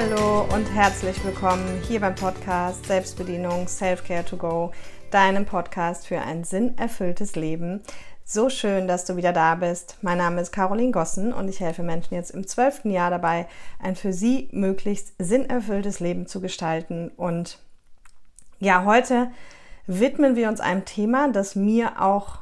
Hallo und herzlich willkommen hier beim Podcast Selbstbedienung Self-Care to Go, deinem Podcast für ein sinnerfülltes Leben. So schön, dass du wieder da bist. Mein Name ist Caroline Gossen und ich helfe Menschen jetzt im zwölften Jahr dabei, ein für sie möglichst sinnerfülltes Leben zu gestalten. Und ja, heute widmen wir uns einem Thema, das mir auch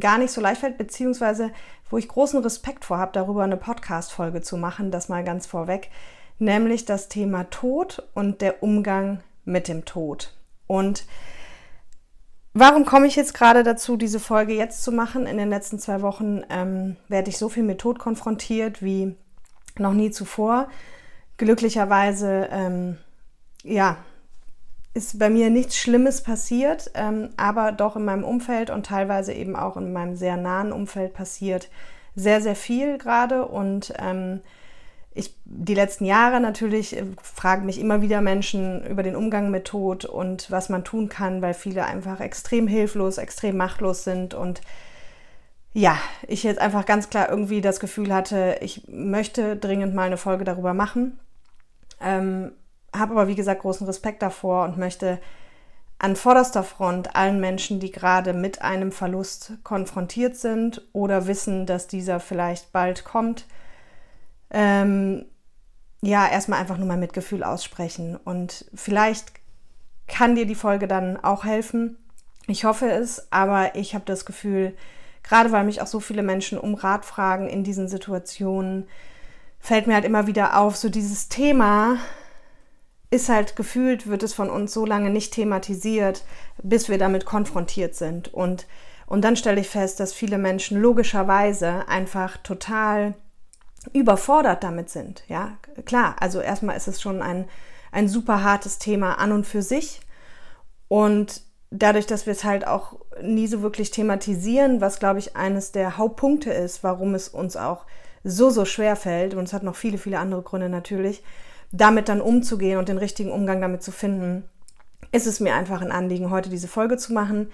gar nicht so leicht fällt, beziehungsweise wo ich großen Respekt vor habe, darüber eine Podcast-Folge zu machen, das mal ganz vorweg, nämlich das Thema Tod und der Umgang mit dem Tod. Und warum komme ich jetzt gerade dazu, diese Folge jetzt zu machen? In den letzten zwei Wochen ähm, werde ich so viel mit Tod konfrontiert wie noch nie zuvor. Glücklicherweise, ähm, ja, ist bei mir nichts Schlimmes passiert, ähm, aber doch in meinem Umfeld und teilweise eben auch in meinem sehr nahen Umfeld passiert sehr, sehr viel gerade. Und ähm, ich, die letzten Jahre natürlich äh, fragen mich immer wieder Menschen über den Umgang mit Tod und was man tun kann, weil viele einfach extrem hilflos, extrem machtlos sind und ja, ich jetzt einfach ganz klar irgendwie das Gefühl hatte, ich möchte dringend mal eine Folge darüber machen. Ähm, habe aber wie gesagt großen Respekt davor und möchte an vorderster Front allen Menschen, die gerade mit einem Verlust konfrontiert sind oder wissen, dass dieser vielleicht bald kommt, ähm, ja, erstmal einfach nur mal Mitgefühl aussprechen. Und vielleicht kann dir die Folge dann auch helfen. Ich hoffe es, aber ich habe das Gefühl, gerade weil mich auch so viele Menschen um Rat fragen in diesen Situationen, fällt mir halt immer wieder auf, so dieses Thema, ist halt gefühlt, wird es von uns so lange nicht thematisiert, bis wir damit konfrontiert sind. Und, und dann stelle ich fest, dass viele Menschen logischerweise einfach total überfordert damit sind. Ja, klar, also erstmal ist es schon ein, ein super hartes Thema an und für sich. Und dadurch, dass wir es halt auch nie so wirklich thematisieren, was glaube ich eines der Hauptpunkte ist, warum es uns auch so, so schwer fällt, und es hat noch viele, viele andere Gründe natürlich, damit dann umzugehen und den richtigen Umgang damit zu finden, ist es mir einfach ein Anliegen, heute diese Folge zu machen.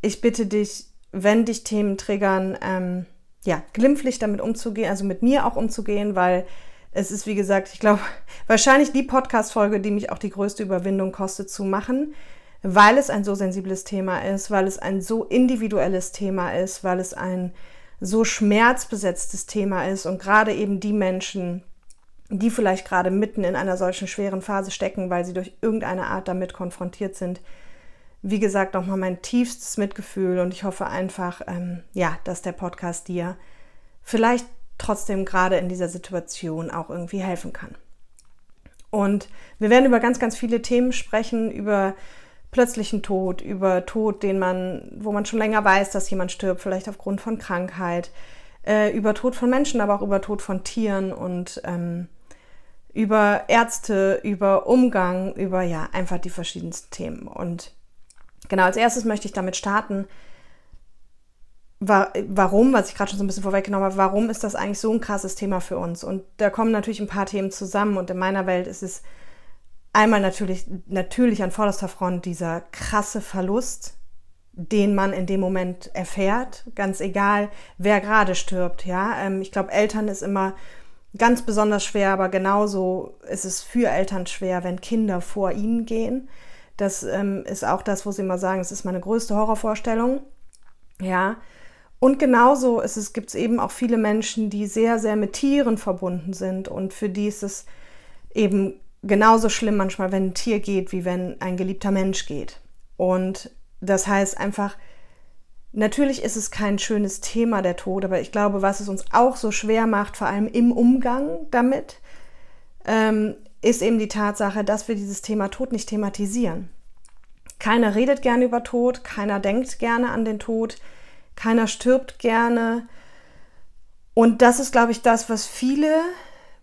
Ich bitte dich, wenn dich Themen triggern, ähm, ja, glimpflich damit umzugehen, also mit mir auch umzugehen, weil es ist, wie gesagt, ich glaube, wahrscheinlich die Podcast-Folge, die mich auch die größte Überwindung kostet zu machen, weil es ein so sensibles Thema ist, weil es ein so individuelles Thema ist, weil es ein so schmerzbesetztes Thema ist und gerade eben die Menschen, die vielleicht gerade mitten in einer solchen schweren Phase stecken, weil sie durch irgendeine Art damit konfrontiert sind. Wie gesagt, nochmal mein tiefstes Mitgefühl und ich hoffe einfach, ähm, ja, dass der Podcast dir vielleicht trotzdem gerade in dieser Situation auch irgendwie helfen kann. Und wir werden über ganz, ganz viele Themen sprechen, über plötzlichen Tod, über Tod, den man, wo man schon länger weiß, dass jemand stirbt, vielleicht aufgrund von Krankheit, äh, über Tod von Menschen, aber auch über Tod von Tieren und ähm, über Ärzte, über Umgang, über ja, einfach die verschiedensten Themen. Und genau, als erstes möchte ich damit starten, warum, was ich gerade schon so ein bisschen vorweggenommen habe, warum ist das eigentlich so ein krasses Thema für uns? Und da kommen natürlich ein paar Themen zusammen und in meiner Welt ist es einmal natürlich, natürlich an vorderster Front dieser krasse Verlust, den man in dem Moment erfährt, ganz egal, wer gerade stirbt. Ja, ähm, ich glaube, Eltern ist immer ganz besonders schwer, aber genauso ist es für Eltern schwer, wenn Kinder vor ihnen gehen. Das ähm, ist auch das, wo sie immer sagen, es ist meine größte Horrorvorstellung. Ja. Und genauso gibt es eben auch viele Menschen, die sehr, sehr mit Tieren verbunden sind und für die ist es eben genauso schlimm manchmal, wenn ein Tier geht, wie wenn ein geliebter Mensch geht. Und das heißt einfach, natürlich ist es kein schönes Thema der Tod, aber ich glaube, was es uns auch so schwer macht, vor allem im Umgang damit, ähm, ist eben die Tatsache, dass wir dieses Thema Tod nicht thematisieren. Keiner redet gerne über Tod, keiner denkt gerne an den Tod, keiner stirbt gerne. Und das ist, glaube ich, das, was viele,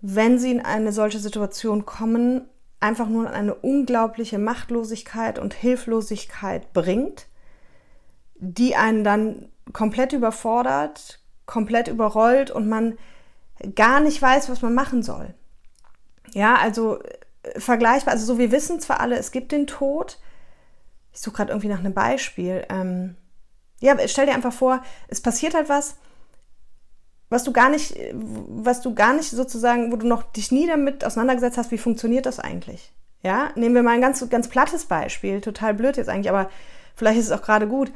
wenn sie in eine solche Situation kommen, einfach nur eine unglaubliche Machtlosigkeit und Hilflosigkeit bringt, die einen dann komplett überfordert, komplett überrollt und man gar nicht weiß, was man machen soll. Ja, also äh, vergleichbar, also so wir wissen zwar alle, es gibt den Tod. Ich suche gerade irgendwie nach einem Beispiel. Ähm, ja, stell dir einfach vor, es passiert halt was was du gar nicht, was du gar nicht sozusagen, wo du noch dich nie damit auseinandergesetzt hast, wie funktioniert das eigentlich? Ja, nehmen wir mal ein ganz, ganz plattes Beispiel, total blöd jetzt eigentlich, aber vielleicht ist es auch gerade gut.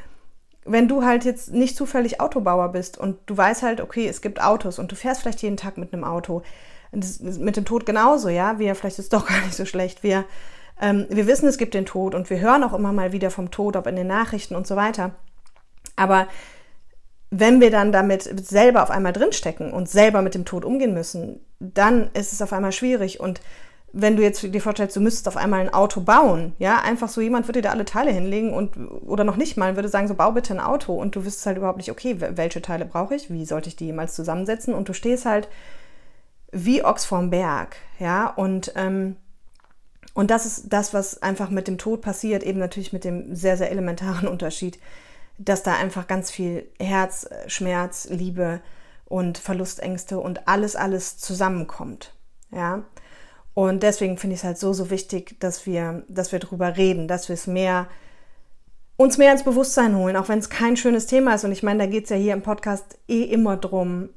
Wenn du halt jetzt nicht zufällig Autobauer bist und du weißt halt, okay, es gibt Autos und du fährst vielleicht jeden Tag mit einem Auto, mit dem Tod genauso, ja, wir, vielleicht ist es doch gar nicht so schlecht, wir, ähm, wir wissen, es gibt den Tod und wir hören auch immer mal wieder vom Tod, ob in den Nachrichten und so weiter. Aber wenn wir dann damit selber auf einmal drinstecken und selber mit dem Tod umgehen müssen, dann ist es auf einmal schwierig. Und wenn du jetzt dir vorstellst, du müsstest auf einmal ein Auto bauen, ja, einfach so jemand würde dir da alle Teile hinlegen und oder noch nicht mal würde sagen, so bau bitte ein Auto. Und du wüsstest halt überhaupt nicht, okay, welche Teile brauche ich, wie sollte ich die jemals zusammensetzen? Und du stehst halt wie Ochs vorm Berg, ja, und ähm, und das ist das, was einfach mit dem Tod passiert, eben natürlich mit dem sehr, sehr elementaren Unterschied, dass da einfach ganz viel Herz, Schmerz, Liebe und Verlustängste und alles, alles zusammenkommt. Ja. Und deswegen finde ich es halt so, so wichtig, dass wir, dass wir darüber reden, dass wir es mehr, uns mehr ins Bewusstsein holen, auch wenn es kein schönes Thema ist. Und ich meine, da geht es ja hier im Podcast eh immer drum,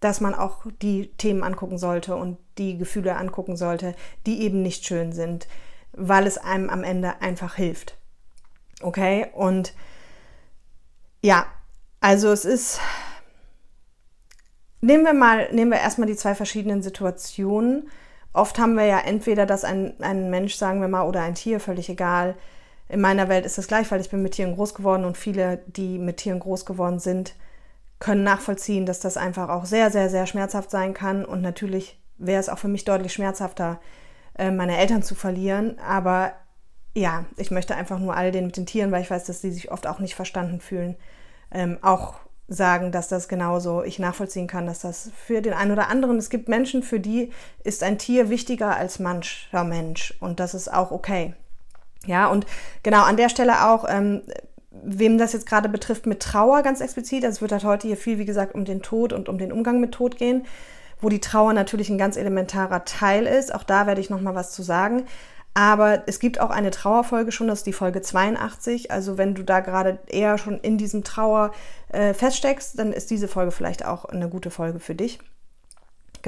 dass man auch die Themen angucken sollte und die Gefühle angucken sollte, die eben nicht schön sind, weil es einem am Ende einfach hilft. Okay? Und ja, also es ist. Nehmen wir mal, nehmen wir erstmal die zwei verschiedenen Situationen. Oft haben wir ja entweder, dass ein, ein Mensch, sagen wir mal, oder ein Tier, völlig egal. In meiner Welt ist es gleich, weil ich bin mit Tieren groß geworden und viele, die mit Tieren groß geworden sind, können nachvollziehen, dass das einfach auch sehr, sehr, sehr schmerzhaft sein kann. Und natürlich wäre es auch für mich deutlich schmerzhafter, äh, meine Eltern zu verlieren. Aber ja, ich möchte einfach nur all den mit den Tieren, weil ich weiß, dass sie sich oft auch nicht verstanden fühlen, ähm, auch sagen, dass das genauso ich nachvollziehen kann, dass das für den einen oder anderen, es gibt Menschen, für die ist ein Tier wichtiger als mancher Mensch und das ist auch okay. Ja, und genau an der Stelle auch, ähm, wem das jetzt gerade betrifft mit Trauer ganz explizit, also es wird halt heute hier viel, wie gesagt, um den Tod und um den Umgang mit Tod gehen, wo die Trauer natürlich ein ganz elementarer Teil ist. Auch da werde ich nochmal was zu sagen. Aber es gibt auch eine Trauerfolge schon, das ist die Folge 82. Also wenn du da gerade eher schon in diesem Trauer äh, feststeckst, dann ist diese Folge vielleicht auch eine gute Folge für dich.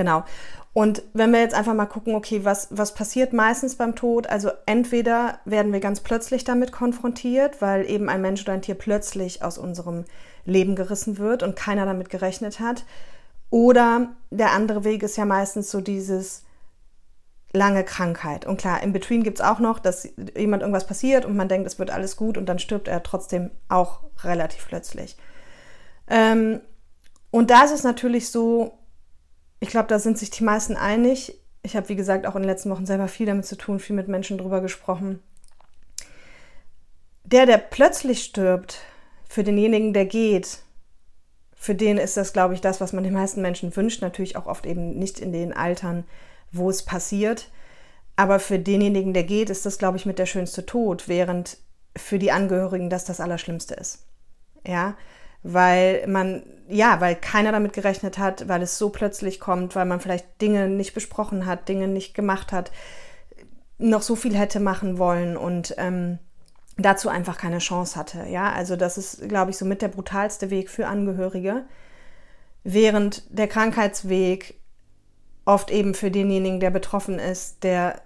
Genau. Und wenn wir jetzt einfach mal gucken, okay, was, was passiert meistens beim Tod? Also entweder werden wir ganz plötzlich damit konfrontiert, weil eben ein Mensch oder ein Tier plötzlich aus unserem Leben gerissen wird und keiner damit gerechnet hat. Oder der andere Weg ist ja meistens so dieses lange Krankheit. Und klar, in Between gibt es auch noch, dass jemand irgendwas passiert und man denkt, es wird alles gut und dann stirbt er trotzdem auch relativ plötzlich. Ähm, und da ist es natürlich so, ich glaube, da sind sich die meisten einig. Ich habe, wie gesagt, auch in den letzten Wochen selber viel damit zu tun, viel mit Menschen drüber gesprochen. Der, der plötzlich stirbt, für denjenigen, der geht, für den ist das, glaube ich, das, was man den meisten Menschen wünscht. Natürlich auch oft eben nicht in den Altern, wo es passiert. Aber für denjenigen, der geht, ist das, glaube ich, mit der schönste Tod, während für die Angehörigen das das Allerschlimmste ist. Ja, weil man, ja, weil keiner damit gerechnet hat, weil es so plötzlich kommt, weil man vielleicht Dinge nicht besprochen hat, Dinge nicht gemacht hat, noch so viel hätte machen wollen und ähm, dazu einfach keine Chance hatte. Ja, also das ist, glaube ich, so mit der brutalste Weg für Angehörige, während der Krankheitsweg oft eben für denjenigen, der betroffen ist, der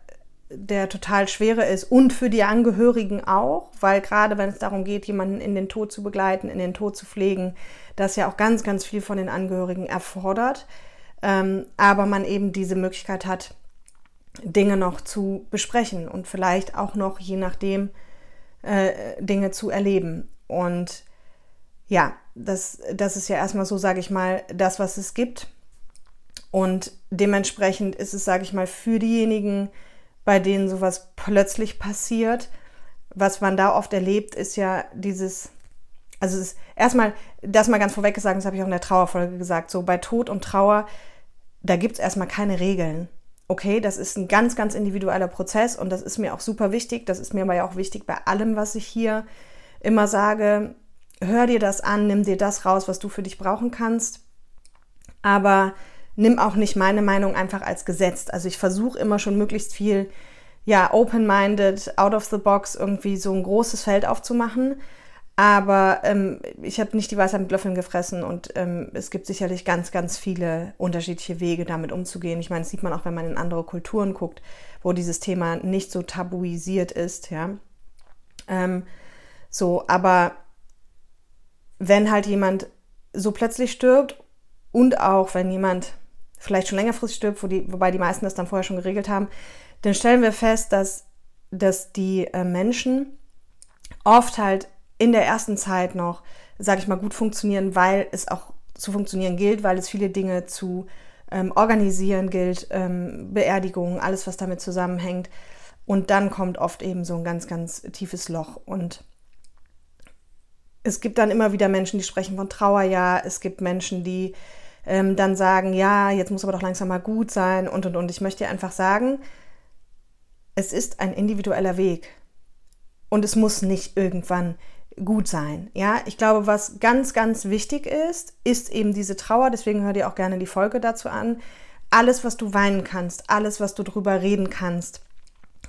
der total schwere ist und für die Angehörigen auch, weil gerade wenn es darum geht, jemanden in den Tod zu begleiten, in den Tod zu pflegen, das ja auch ganz, ganz viel von den Angehörigen erfordert, ähm, aber man eben diese Möglichkeit hat, Dinge noch zu besprechen und vielleicht auch noch, je nachdem, äh, Dinge zu erleben. Und ja, das, das ist ja erstmal so, sage ich mal, das, was es gibt. Und dementsprechend ist es, sage ich mal, für diejenigen, bei denen sowas plötzlich passiert. Was man da oft erlebt, ist ja dieses, also es ist erstmal, das mal ganz vorweg gesagt, das habe ich auch in der Trauerfolge gesagt, so bei Tod und Trauer, da gibt es erstmal keine Regeln. Okay, das ist ein ganz, ganz individueller Prozess und das ist mir auch super wichtig. Das ist mir aber ja auch wichtig bei allem, was ich hier immer sage. Hör dir das an, nimm dir das raus, was du für dich brauchen kannst. Aber nimm auch nicht meine Meinung einfach als gesetzt. Also ich versuche immer schon möglichst viel, ja, open-minded, out of the box irgendwie so ein großes Feld aufzumachen. Aber ähm, ich habe nicht die Weisheit mit Löffeln gefressen und ähm, es gibt sicherlich ganz, ganz viele unterschiedliche Wege, damit umzugehen. Ich meine, das sieht man auch, wenn man in andere Kulturen guckt, wo dieses Thema nicht so tabuisiert ist, ja. Ähm, so, aber wenn halt jemand so plötzlich stirbt und auch wenn jemand vielleicht schon längerfristig stirbt, wo die, wobei die meisten das dann vorher schon geregelt haben, dann stellen wir fest, dass, dass die äh, Menschen oft halt in der ersten Zeit noch, sage ich mal, gut funktionieren, weil es auch zu funktionieren gilt, weil es viele Dinge zu ähm, organisieren gilt, ähm, Beerdigungen, alles, was damit zusammenhängt. Und dann kommt oft eben so ein ganz, ganz tiefes Loch. Und es gibt dann immer wieder Menschen, die sprechen von Trauerjahr. Es gibt Menschen, die ähm, dann sagen, ja, jetzt muss aber doch langsam mal gut sein und, und, und. Ich möchte dir einfach sagen, es ist ein individueller Weg. Und es muss nicht irgendwann gut sein. Ja, ich glaube, was ganz, ganz wichtig ist, ist eben diese Trauer. Deswegen hör dir auch gerne die Folge dazu an. Alles, was du weinen kannst, alles, was du drüber reden kannst,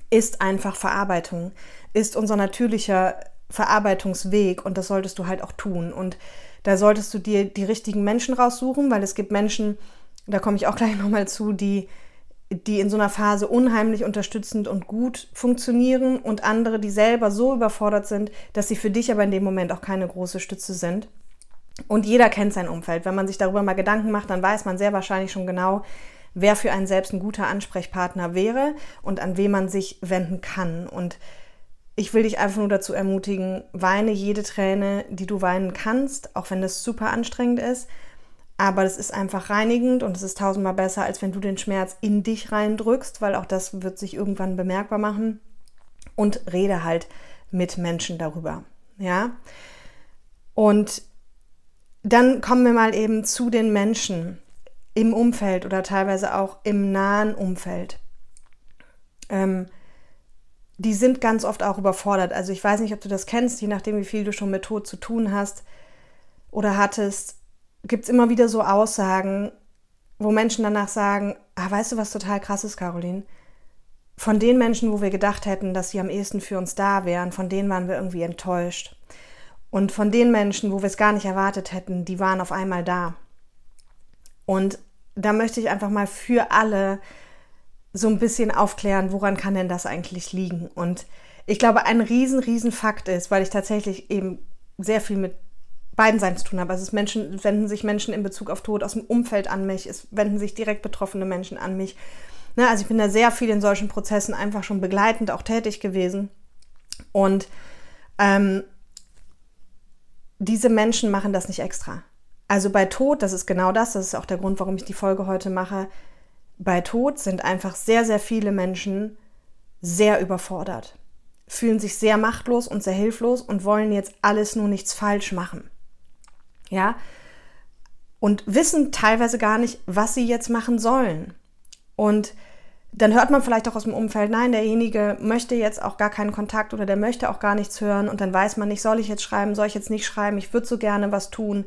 ist einfach Verarbeitung, ist unser natürlicher Verarbeitungsweg und das solltest du halt auch tun. Und da solltest du dir die richtigen Menschen raussuchen, weil es gibt Menschen, da komme ich auch gleich nochmal zu, die die in so einer Phase unheimlich unterstützend und gut funktionieren und andere, die selber so überfordert sind, dass sie für dich aber in dem Moment auch keine große Stütze sind. Und jeder kennt sein Umfeld. Wenn man sich darüber mal Gedanken macht, dann weiß man sehr wahrscheinlich schon genau, wer für einen selbst ein guter Ansprechpartner wäre und an wen man sich wenden kann. Und ich will dich einfach nur dazu ermutigen, weine jede Träne, die du weinen kannst, auch wenn das super anstrengend ist. Aber das ist einfach reinigend und es ist tausendmal besser, als wenn du den Schmerz in dich reindrückst, weil auch das wird sich irgendwann bemerkbar machen. Und rede halt mit Menschen darüber. Ja. Und dann kommen wir mal eben zu den Menschen im Umfeld oder teilweise auch im nahen Umfeld. Ähm, die sind ganz oft auch überfordert. Also ich weiß nicht, ob du das kennst, je nachdem, wie viel du schon mit Tod zu tun hast oder hattest gibt es immer wieder so Aussagen, wo Menschen danach sagen, ah, weißt du, was total krass ist, Caroline? Von den Menschen, wo wir gedacht hätten, dass sie am ehesten für uns da wären, von denen waren wir irgendwie enttäuscht. Und von den Menschen, wo wir es gar nicht erwartet hätten, die waren auf einmal da. Und da möchte ich einfach mal für alle so ein bisschen aufklären, woran kann denn das eigentlich liegen? Und ich glaube, ein riesen, riesen Fakt ist, weil ich tatsächlich eben sehr viel mit beiden Seiten zu tun habe. Also es Menschen, wenden sich Menschen in Bezug auf Tod aus dem Umfeld an mich, es wenden sich direkt betroffene Menschen an mich. Ne, also ich bin da sehr viel in solchen Prozessen einfach schon begleitend auch tätig gewesen. Und ähm, diese Menschen machen das nicht extra. Also bei Tod, das ist genau das, das ist auch der Grund, warum ich die Folge heute mache. Bei Tod sind einfach sehr, sehr viele Menschen sehr überfordert, fühlen sich sehr machtlos und sehr hilflos und wollen jetzt alles nur nichts falsch machen. Ja, und wissen teilweise gar nicht, was sie jetzt machen sollen. Und dann hört man vielleicht auch aus dem Umfeld, nein, derjenige möchte jetzt auch gar keinen Kontakt oder der möchte auch gar nichts hören. Und dann weiß man nicht, soll ich jetzt schreiben, soll ich jetzt nicht schreiben, ich würde so gerne was tun,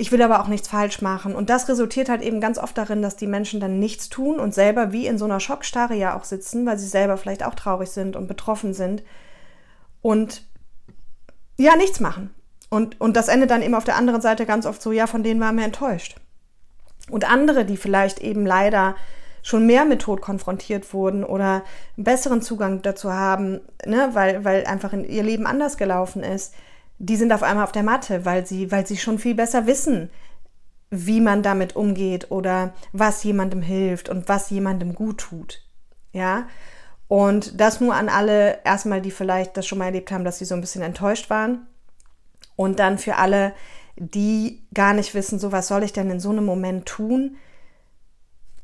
ich will aber auch nichts falsch machen. Und das resultiert halt eben ganz oft darin, dass die Menschen dann nichts tun und selber wie in so einer Schockstarre ja auch sitzen, weil sie selber vielleicht auch traurig sind und betroffen sind und ja, nichts machen. Und, und das endet dann eben auf der anderen Seite ganz oft so, ja, von denen waren wir enttäuscht. Und andere, die vielleicht eben leider schon mehr mit Tod konfrontiert wurden oder einen besseren Zugang dazu haben, ne, weil, weil einfach in ihr Leben anders gelaufen ist, die sind auf einmal auf der Matte, weil sie, weil sie schon viel besser wissen, wie man damit umgeht oder was jemandem hilft und was jemandem gut tut. Ja. Und das nur an alle erstmal, die vielleicht das schon mal erlebt haben, dass sie so ein bisschen enttäuscht waren. Und dann für alle, die gar nicht wissen, so was soll ich denn in so einem Moment tun?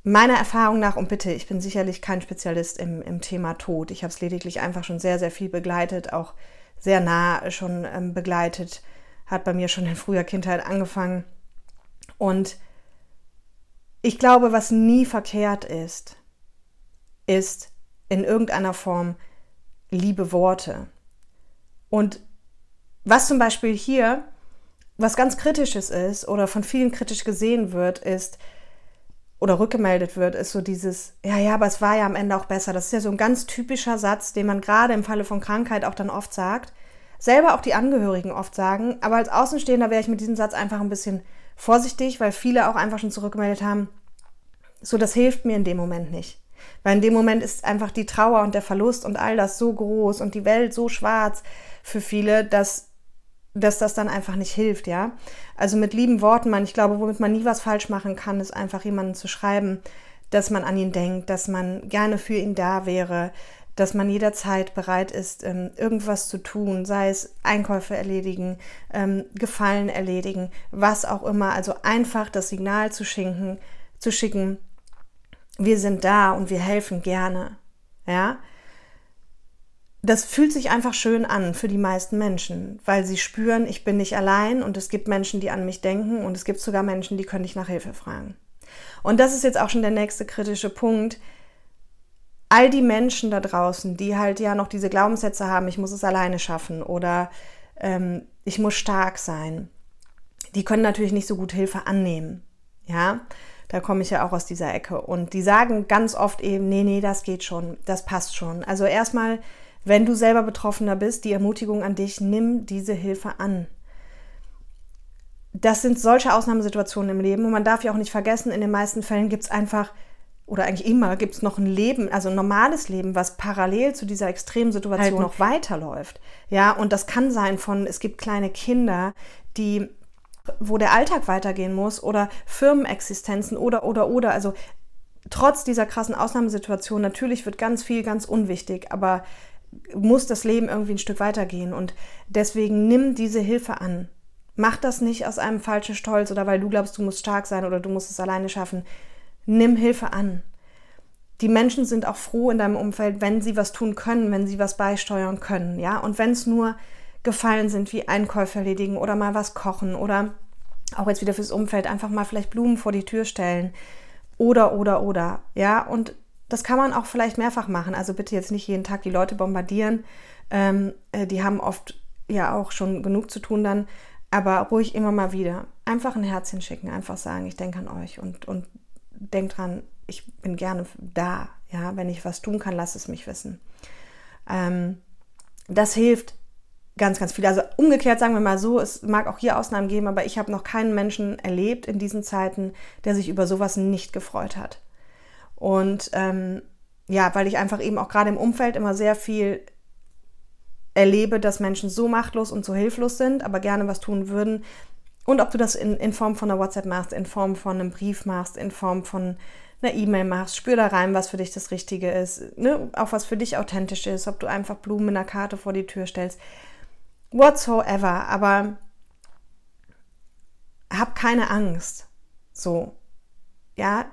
Meiner Erfahrung nach, und bitte, ich bin sicherlich kein Spezialist im, im Thema Tod. Ich habe es lediglich einfach schon sehr, sehr viel begleitet, auch sehr nah schon ähm, begleitet. Hat bei mir schon in früher Kindheit angefangen. Und ich glaube, was nie verkehrt ist, ist in irgendeiner Form liebe Worte. Und was zum Beispiel hier, was ganz kritisches ist oder von vielen kritisch gesehen wird, ist, oder rückgemeldet wird, ist so dieses, ja, ja, aber es war ja am Ende auch besser. Das ist ja so ein ganz typischer Satz, den man gerade im Falle von Krankheit auch dann oft sagt. selber auch die Angehörigen oft sagen. Aber als Außenstehender wäre ich mit diesem Satz einfach ein bisschen vorsichtig, weil viele auch einfach schon zurückgemeldet haben, so das hilft mir in dem Moment nicht. Weil in dem Moment ist einfach die Trauer und der Verlust und all das so groß und die Welt so schwarz für viele, dass, dass das dann einfach nicht hilft, ja. Also mit lieben Worten, man, ich glaube, womit man nie was falsch machen kann, ist einfach jemanden zu schreiben, dass man an ihn denkt, dass man gerne für ihn da wäre, dass man jederzeit bereit ist, ähm, irgendwas zu tun, sei es Einkäufe erledigen, ähm, Gefallen erledigen, was auch immer. Also einfach das Signal zu schicken, zu schicken, wir sind da und wir helfen gerne. Ja, das fühlt sich einfach schön an für die meisten Menschen, weil sie spüren, ich bin nicht allein und es gibt Menschen, die an mich denken und es gibt sogar Menschen, die können dich nach Hilfe fragen. Und das ist jetzt auch schon der nächste kritische Punkt. All die Menschen da draußen, die halt ja noch diese Glaubenssätze haben, ich muss es alleine schaffen oder ähm, ich muss stark sein, die können natürlich nicht so gut Hilfe annehmen. Ja, da komme ich ja auch aus dieser Ecke. Und die sagen ganz oft eben, nee, nee, das geht schon, das passt schon. Also erstmal, wenn du selber Betroffener bist, die Ermutigung an dich, nimm diese Hilfe an. Das sind solche Ausnahmesituationen im Leben und man darf ja auch nicht vergessen, in den meisten Fällen gibt es einfach, oder eigentlich immer, gibt es noch ein Leben, also ein normales Leben, was parallel zu dieser Extremsituation halt noch weiterläuft. Ja, und das kann sein von, es gibt kleine Kinder, die wo der Alltag weitergehen muss oder Firmenexistenzen oder, oder, oder. Also trotz dieser krassen Ausnahmesituation, natürlich wird ganz viel ganz unwichtig, aber muss das Leben irgendwie ein Stück weitergehen. Und deswegen nimm diese Hilfe an. Mach das nicht aus einem falschen Stolz oder weil du glaubst, du musst stark sein oder du musst es alleine schaffen. Nimm Hilfe an. Die Menschen sind auch froh in deinem Umfeld, wenn sie was tun können, wenn sie was beisteuern können, ja. Und wenn es nur Gefallen sind, wie Einkäufe erledigen oder mal was kochen oder auch jetzt wieder fürs Umfeld einfach mal vielleicht Blumen vor die Tür stellen oder, oder, oder. Ja, und das kann man auch vielleicht mehrfach machen. Also bitte jetzt nicht jeden Tag die Leute bombardieren. Ähm, äh, die haben oft ja auch schon genug zu tun dann, aber ruhig immer mal wieder. Einfach ein Herzchen schicken, einfach sagen, ich denke an euch und, und denkt dran, ich bin gerne da. Ja, wenn ich was tun kann, lass es mich wissen. Ähm, das hilft ganz, ganz viele. Also umgekehrt sagen wir mal so, es mag auch hier Ausnahmen geben, aber ich habe noch keinen Menschen erlebt in diesen Zeiten, der sich über sowas nicht gefreut hat. Und ähm, ja, weil ich einfach eben auch gerade im Umfeld immer sehr viel erlebe, dass Menschen so machtlos und so hilflos sind, aber gerne was tun würden. Und ob du das in, in Form von einer WhatsApp machst, in Form von einem Brief machst, in Form von einer E-Mail machst, spür da rein, was für dich das Richtige ist, ne? auch was für dich authentisch ist, ob du einfach Blumen in einer Karte vor die Tür stellst whatsoever, aber hab keine Angst. So, ja,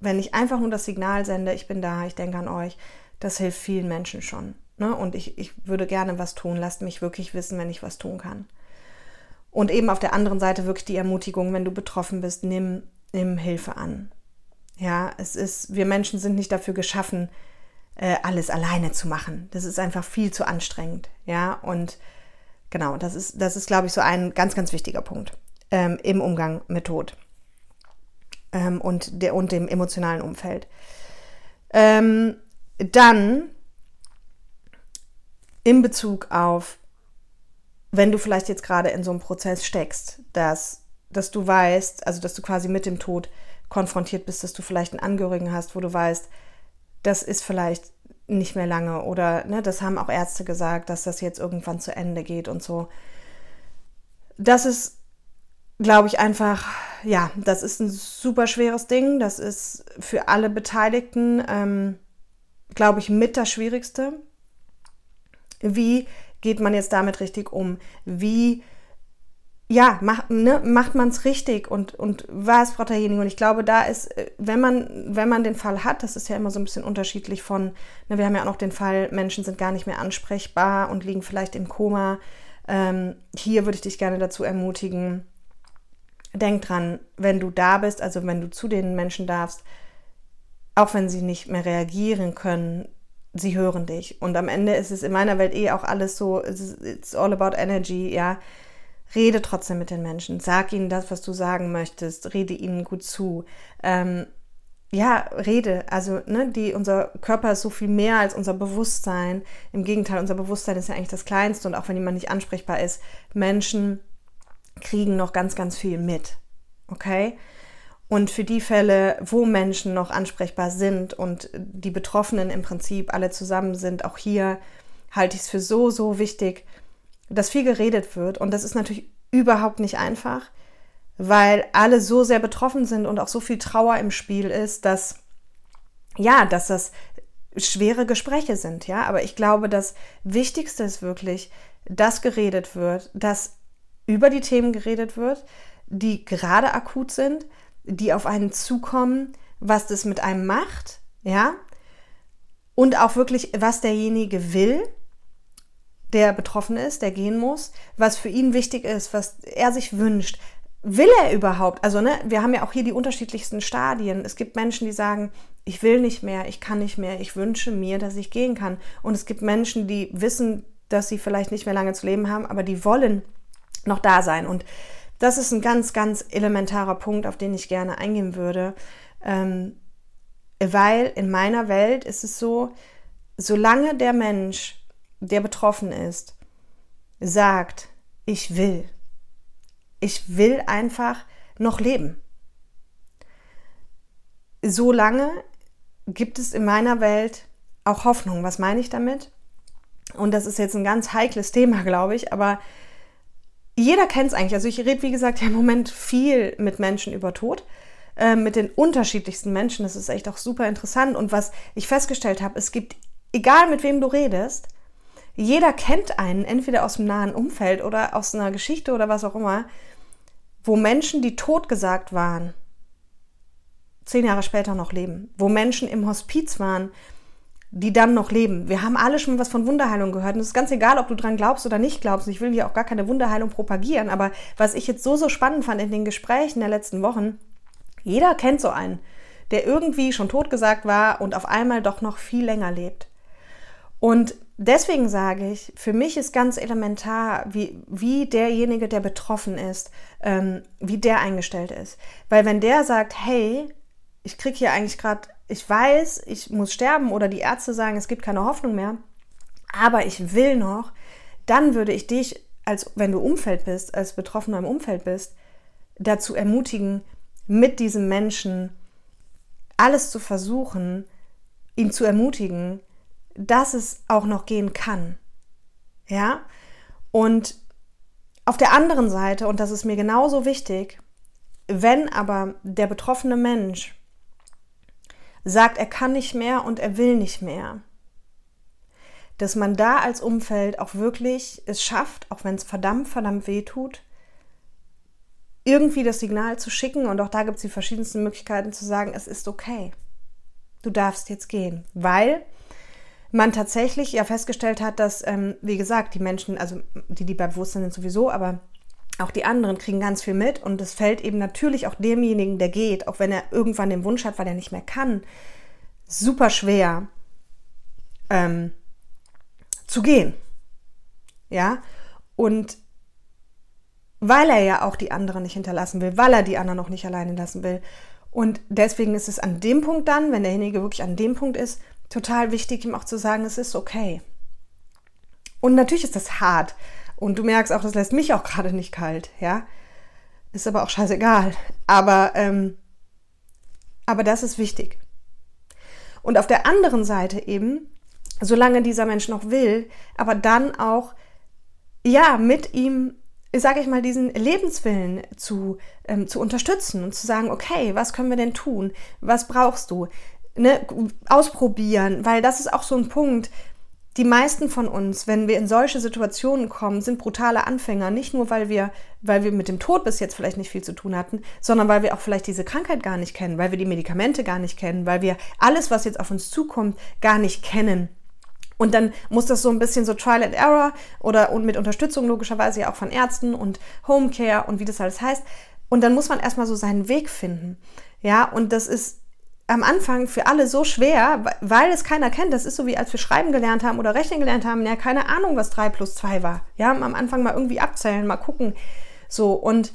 wenn ich einfach nur das Signal sende, ich bin da, ich denke an euch, das hilft vielen Menschen schon. Ne? Und ich, ich würde gerne was tun. Lasst mich wirklich wissen, wenn ich was tun kann. Und eben auf der anderen Seite wirklich die Ermutigung, wenn du betroffen bist, nimm, nimm Hilfe an. Ja, es ist, wir Menschen sind nicht dafür geschaffen, äh, alles alleine zu machen. Das ist einfach viel zu anstrengend. Ja, und Genau, das ist, das ist, glaube ich, so ein ganz, ganz wichtiger Punkt ähm, im Umgang mit Tod ähm, und, der, und dem emotionalen Umfeld. Ähm, dann in Bezug auf, wenn du vielleicht jetzt gerade in so einem Prozess steckst, dass, dass du weißt, also dass du quasi mit dem Tod konfrontiert bist, dass du vielleicht einen Angehörigen hast, wo du weißt, das ist vielleicht nicht mehr lange oder ne, das haben auch Ärzte gesagt, dass das jetzt irgendwann zu Ende geht und so. Das ist, glaube ich, einfach, ja, das ist ein super schweres Ding. Das ist für alle Beteiligten, ähm, glaube ich, mit das Schwierigste. Wie geht man jetzt damit richtig um? Wie ja, mach, ne, macht man es richtig und, und was braucht derjenige? Und ich glaube, da ist, äh, wenn man, wenn man den Fall hat, das ist ja immer so ein bisschen unterschiedlich von, ne, wir haben ja auch noch den Fall, Menschen sind gar nicht mehr ansprechbar und liegen vielleicht im Koma. Ähm, hier würde ich dich gerne dazu ermutigen, denk dran, wenn du da bist, also wenn du zu den Menschen darfst, auch wenn sie nicht mehr reagieren können, sie hören dich. Und am Ende ist es in meiner Welt eh auch alles so, it's all about energy, ja Rede trotzdem mit den Menschen. Sag ihnen das, was du sagen möchtest. Rede ihnen gut zu. Ähm, ja, rede. Also, ne, die, unser Körper ist so viel mehr als unser Bewusstsein. Im Gegenteil, unser Bewusstsein ist ja eigentlich das Kleinste und auch wenn jemand nicht ansprechbar ist, Menschen kriegen noch ganz, ganz viel mit. Okay? Und für die Fälle, wo Menschen noch ansprechbar sind und die Betroffenen im Prinzip alle zusammen sind, auch hier halte ich es für so, so wichtig, dass viel geredet wird. Und das ist natürlich überhaupt nicht einfach weil alle so sehr betroffen sind und auch so viel Trauer im Spiel ist, dass ja, dass das schwere Gespräche sind, ja, aber ich glaube, das Wichtigste ist wirklich, dass geredet wird, dass über die Themen geredet wird, die gerade akut sind, die auf einen zukommen, was das mit einem macht, ja, und auch wirklich, was derjenige will, der betroffen ist, der gehen muss, was für ihn wichtig ist, was er sich wünscht, will er überhaupt? Also, ne, wir haben ja auch hier die unterschiedlichsten Stadien. Es gibt Menschen, die sagen, ich will nicht mehr, ich kann nicht mehr, ich wünsche mir, dass ich gehen kann. Und es gibt Menschen, die wissen, dass sie vielleicht nicht mehr lange zu leben haben, aber die wollen noch da sein. Und das ist ein ganz, ganz elementarer Punkt, auf den ich gerne eingehen würde. Ähm, weil in meiner Welt ist es so, solange der Mensch, der betroffen ist, sagt, ich will, ich will einfach noch leben. So lange gibt es in meiner Welt auch Hoffnung. Was meine ich damit? Und das ist jetzt ein ganz heikles Thema, glaube ich, aber jeder kennt es eigentlich. Also ich rede, wie gesagt, ja im Moment viel mit Menschen über Tod, äh, mit den unterschiedlichsten Menschen. Das ist echt auch super interessant. Und was ich festgestellt habe, es gibt, egal mit wem du redest, jeder kennt einen, entweder aus dem nahen Umfeld oder aus einer Geschichte oder was auch immer, wo Menschen, die totgesagt waren, zehn Jahre später noch leben. Wo Menschen im Hospiz waren, die dann noch leben. Wir haben alle schon was von Wunderheilung gehört. Und es ist ganz egal, ob du dran glaubst oder nicht glaubst. Ich will hier auch gar keine Wunderheilung propagieren. Aber was ich jetzt so, so spannend fand in den Gesprächen der letzten Wochen, jeder kennt so einen, der irgendwie schon totgesagt war und auf einmal doch noch viel länger lebt. Und deswegen sage ich, für mich ist ganz elementar, wie, wie derjenige, der betroffen ist, ähm, wie der eingestellt ist. Weil wenn der sagt, hey, ich kriege hier eigentlich gerade, ich weiß, ich muss sterben oder die Ärzte sagen, es gibt keine Hoffnung mehr, aber ich will noch, dann würde ich dich, als wenn du Umfeld bist, als Betroffener im Umfeld bist, dazu ermutigen, mit diesem Menschen alles zu versuchen, ihn zu ermutigen, dass es auch noch gehen kann. Ja? Und auf der anderen Seite, und das ist mir genauso wichtig, wenn aber der betroffene Mensch sagt, er kann nicht mehr und er will nicht mehr, dass man da als Umfeld auch wirklich es schafft, auch wenn es verdammt, verdammt weh tut, irgendwie das Signal zu schicken. Und auch da gibt es die verschiedensten Möglichkeiten zu sagen, es ist okay. Du darfst jetzt gehen. Weil man tatsächlich ja festgestellt hat, dass, ähm, wie gesagt, die Menschen, also die, die bei Bewusstsein sind sowieso, aber auch die anderen kriegen ganz viel mit und es fällt eben natürlich auch demjenigen, der geht, auch wenn er irgendwann den Wunsch hat, weil er nicht mehr kann, super schwer ähm, zu gehen. Ja, und weil er ja auch die anderen nicht hinterlassen will, weil er die anderen noch nicht alleine lassen will. Und deswegen ist es an dem Punkt dann, wenn derjenige wirklich an dem Punkt ist, total wichtig, ihm auch zu sagen, es ist okay. Und natürlich ist das hart. Und du merkst auch, das lässt mich auch gerade nicht kalt, ja. Ist aber auch scheißegal. Aber, ähm, aber das ist wichtig. Und auf der anderen Seite eben, solange dieser Mensch noch will, aber dann auch, ja, mit ihm, sage ich mal, diesen Lebenswillen zu, ähm, zu unterstützen und zu sagen, okay, was können wir denn tun? Was brauchst du? ne, ausprobieren, weil das ist auch so ein Punkt. Die meisten von uns, wenn wir in solche Situationen kommen, sind brutale Anfänger. Nicht nur, weil wir, weil wir mit dem Tod bis jetzt vielleicht nicht viel zu tun hatten, sondern weil wir auch vielleicht diese Krankheit gar nicht kennen, weil wir die Medikamente gar nicht kennen, weil wir alles, was jetzt auf uns zukommt, gar nicht kennen. Und dann muss das so ein bisschen so Trial and Error oder und mit Unterstützung logischerweise ja auch von Ärzten und Homecare und wie das alles heißt. Und dann muss man erstmal so seinen Weg finden. Ja, und das ist am Anfang für alle so schwer, weil es keiner kennt. Das ist so wie als wir schreiben gelernt haben oder rechnen gelernt haben. Ja, keine Ahnung, was 3 plus 2 war. Ja, am Anfang mal irgendwie abzählen, mal gucken. So, und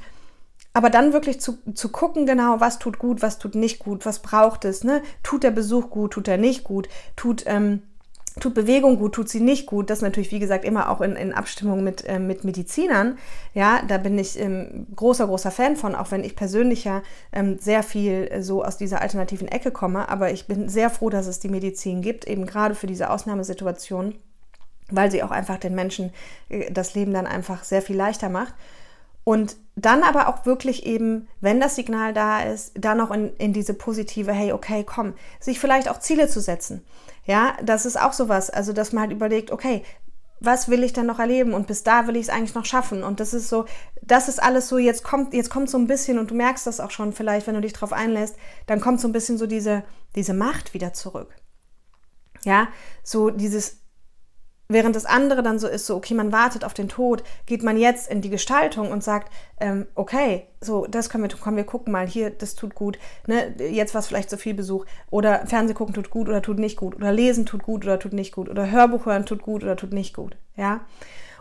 aber dann wirklich zu, zu gucken, genau, was tut gut, was tut nicht gut, was braucht es, ne? Tut der Besuch gut, tut er nicht gut, tut, ähm, tut Bewegung gut, tut sie nicht gut. Das natürlich, wie gesagt, immer auch in, in Abstimmung mit, äh, mit Medizinern. Ja, da bin ich ähm, großer, großer Fan von, auch wenn ich persönlich ja ähm, sehr viel äh, so aus dieser alternativen Ecke komme. Aber ich bin sehr froh, dass es die Medizin gibt, eben gerade für diese Ausnahmesituation, weil sie auch einfach den Menschen äh, das Leben dann einfach sehr viel leichter macht. Und dann aber auch wirklich eben, wenn das Signal da ist, dann auch in, in diese positive, hey, okay, komm, sich vielleicht auch Ziele zu setzen. Ja, das ist auch sowas. Also, dass man halt überlegt, okay, was will ich denn noch erleben? Und bis da will ich es eigentlich noch schaffen. Und das ist so, das ist alles so, jetzt kommt, jetzt kommt so ein bisschen, und du merkst das auch schon vielleicht, wenn du dich drauf einlässt, dann kommt so ein bisschen so diese, diese Macht wieder zurück. Ja, so dieses, Während das andere dann so ist, so, okay, man wartet auf den Tod, geht man jetzt in die Gestaltung und sagt, ähm, okay, so, das können wir tun, komm, wir gucken mal, hier, das tut gut, ne, jetzt war es vielleicht so viel Besuch, oder Fernseh gucken tut gut oder tut nicht gut, oder lesen tut gut oder tut nicht gut, oder Hörbuch hören tut gut oder tut nicht gut, ja.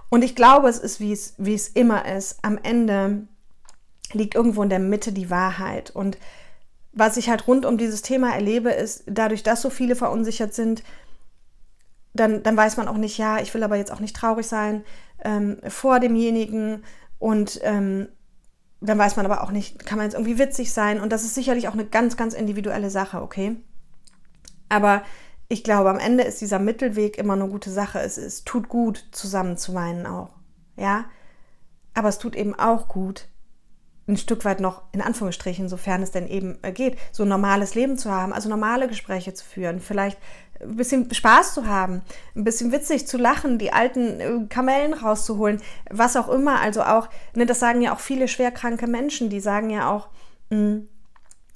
Und ich glaube, es ist, wie es, wie es immer ist, am Ende liegt irgendwo in der Mitte die Wahrheit. Und was ich halt rund um dieses Thema erlebe, ist, dadurch, dass so viele verunsichert sind, dann, dann weiß man auch nicht, ja, ich will aber jetzt auch nicht traurig sein ähm, vor demjenigen und ähm, dann weiß man aber auch nicht, kann man jetzt irgendwie witzig sein und das ist sicherlich auch eine ganz, ganz individuelle Sache, okay? Aber ich glaube, am Ende ist dieser Mittelweg immer eine gute Sache. Es, es tut gut, zusammen zu weinen auch, ja? Aber es tut eben auch gut, ein Stück weit noch, in Anführungsstrichen, sofern es denn eben äh, geht, so ein normales Leben zu haben, also normale Gespräche zu führen, vielleicht ein bisschen Spaß zu haben, ein bisschen witzig zu lachen, die alten äh, Kamellen rauszuholen, was auch immer. Also auch, ne, das sagen ja auch viele schwerkranke Menschen, die sagen ja auch, hm,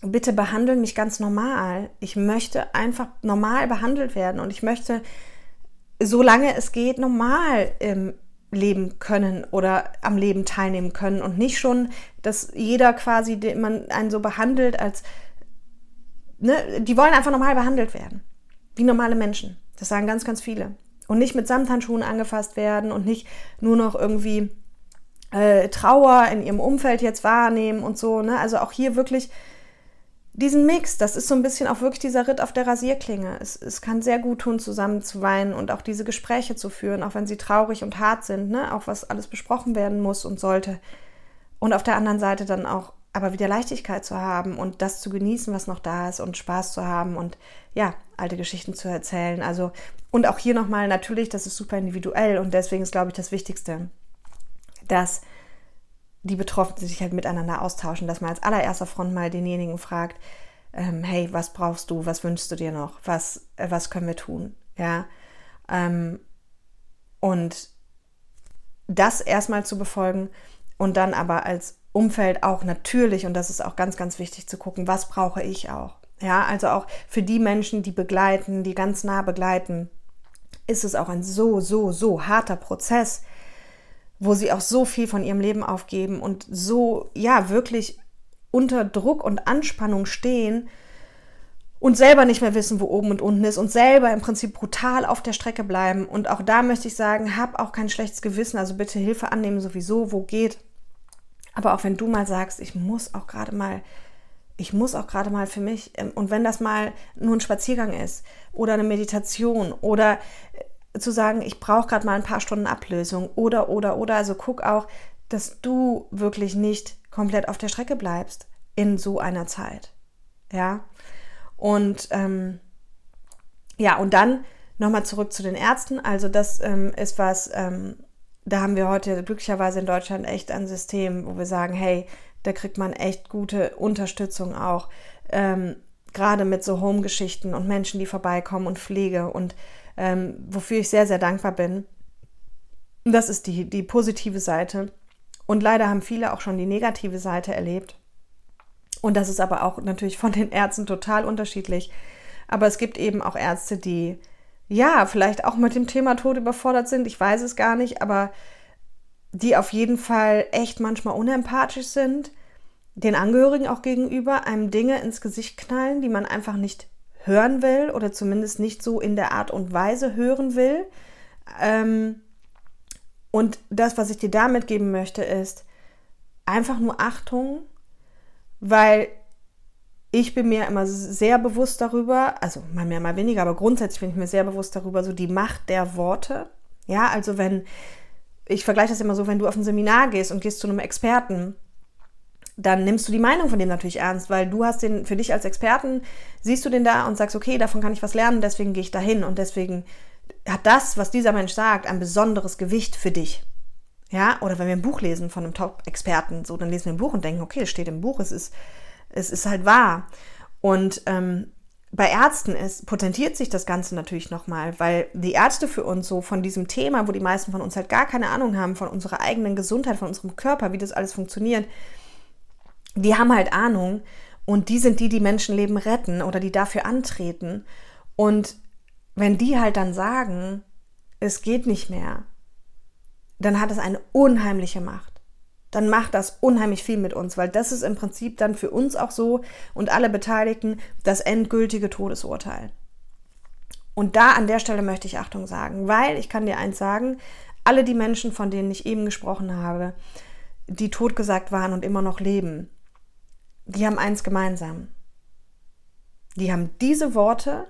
bitte behandeln mich ganz normal. Ich möchte einfach normal behandelt werden und ich möchte, solange es geht, normal ähm, leben können oder am Leben teilnehmen können und nicht schon, dass jeder quasi, den man einen so behandelt, als ne, die wollen einfach normal behandelt werden wie normale Menschen. Das sagen ganz, ganz viele. Und nicht mit Samthandschuhen angefasst werden und nicht nur noch irgendwie äh, Trauer in ihrem Umfeld jetzt wahrnehmen und so. Ne? Also auch hier wirklich diesen Mix, das ist so ein bisschen auch wirklich dieser Ritt auf der Rasierklinge. Es, es kann sehr gut tun, zusammen zu weinen und auch diese Gespräche zu führen, auch wenn sie traurig und hart sind, ne? auch was alles besprochen werden muss und sollte. Und auf der anderen Seite dann auch aber wieder Leichtigkeit zu haben und das zu genießen, was noch da ist und Spaß zu haben und ja, alte Geschichten zu erzählen. Also, und auch hier nochmal, natürlich, das ist super individuell und deswegen ist, glaube ich, das Wichtigste, dass die Betroffenen sich halt miteinander austauschen, dass man als allererster Front mal denjenigen fragt, ähm, hey, was brauchst du, was wünschst du dir noch, was, äh, was können wir tun, ja, ähm, und das erstmal zu befolgen und dann aber als Umfeld auch natürlich, und das ist auch ganz, ganz wichtig zu gucken, was brauche ich auch. Ja, also auch für die Menschen, die begleiten, die ganz nah begleiten, ist es auch ein so, so, so harter Prozess, wo sie auch so viel von ihrem Leben aufgeben und so, ja, wirklich unter Druck und Anspannung stehen und selber nicht mehr wissen, wo oben und unten ist und selber im Prinzip brutal auf der Strecke bleiben. Und auch da möchte ich sagen, hab auch kein schlechtes Gewissen, also bitte Hilfe annehmen sowieso, wo geht. Aber auch wenn du mal sagst, ich muss auch gerade mal ich muss auch gerade mal für mich, ähm, und wenn das mal nur ein Spaziergang ist oder eine Meditation oder äh, zu sagen, ich brauche gerade mal ein paar Stunden Ablösung oder, oder, oder, also guck auch, dass du wirklich nicht komplett auf der Strecke bleibst in so einer Zeit. Ja. Und ähm, ja, und dann nochmal zurück zu den Ärzten. Also das ähm, ist was, ähm, da haben wir heute glücklicherweise in Deutschland echt ein System, wo wir sagen, hey, da kriegt man echt gute Unterstützung auch. Ähm, Gerade mit so Home-Geschichten und Menschen, die vorbeikommen und Pflege und ähm, wofür ich sehr, sehr dankbar bin. Das ist die, die positive Seite. Und leider haben viele auch schon die negative Seite erlebt. Und das ist aber auch natürlich von den Ärzten total unterschiedlich. Aber es gibt eben auch Ärzte, die ja vielleicht auch mit dem Thema Tod überfordert sind. Ich weiß es gar nicht, aber die auf jeden Fall echt manchmal unempathisch sind, den Angehörigen auch gegenüber, einem Dinge ins Gesicht knallen, die man einfach nicht hören will oder zumindest nicht so in der Art und Weise hören will. Ähm, und das, was ich dir damit geben möchte, ist, einfach nur Achtung, weil ich bin mir immer sehr bewusst darüber, also mal mehr, mal weniger, aber grundsätzlich bin ich mir sehr bewusst darüber, so die Macht der Worte. Ja, also wenn, ich vergleiche das immer so, wenn du auf ein Seminar gehst und gehst zu einem Experten, dann nimmst du die Meinung von dem natürlich ernst, weil du hast den für dich als Experten, siehst du den da und sagst, okay, davon kann ich was lernen, deswegen gehe ich dahin und deswegen hat das, was dieser Mensch sagt, ein besonderes Gewicht für dich. Ja, oder wenn wir ein Buch lesen von einem Top-Experten, so, dann lesen wir ein Buch und denken, okay, es steht im Buch, es ist es ist halt wahr. Und ähm, bei Ärzten ist, potentiert sich das Ganze natürlich nochmal, weil die Ärzte für uns so von diesem Thema, wo die meisten von uns halt gar keine Ahnung haben, von unserer eigenen Gesundheit, von unserem Körper, wie das alles funktioniert, die haben halt Ahnung und die sind die, die Menschenleben retten oder die dafür antreten. Und wenn die halt dann sagen, es geht nicht mehr, dann hat es eine unheimliche Macht dann macht das unheimlich viel mit uns, weil das ist im Prinzip dann für uns auch so und alle Beteiligten das endgültige Todesurteil. Und da an der Stelle möchte ich Achtung sagen, weil ich kann dir eins sagen, alle die Menschen, von denen ich eben gesprochen habe, die totgesagt waren und immer noch leben, die haben eins gemeinsam. Die haben diese Worte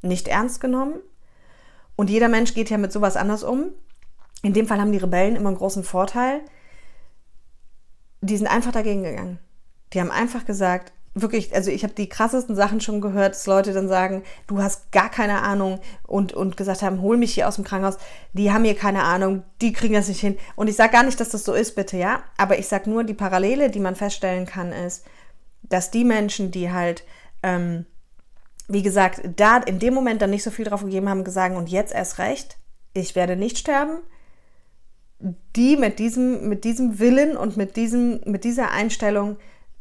nicht ernst genommen und jeder Mensch geht ja mit sowas anders um. In dem Fall haben die Rebellen immer einen großen Vorteil, die sind einfach dagegen gegangen. Die haben einfach gesagt, wirklich, also ich habe die krassesten Sachen schon gehört, dass Leute dann sagen, du hast gar keine Ahnung und, und gesagt haben, hol mich hier aus dem Krankenhaus. Die haben hier keine Ahnung, die kriegen das nicht hin. Und ich sage gar nicht, dass das so ist, bitte, ja. Aber ich sage nur, die Parallele, die man feststellen kann, ist, dass die Menschen, die halt, ähm, wie gesagt, da in dem Moment dann nicht so viel drauf gegeben haben, gesagt, und jetzt erst recht, ich werde nicht sterben, die mit diesem, mit diesem Willen und mit, diesem, mit dieser Einstellung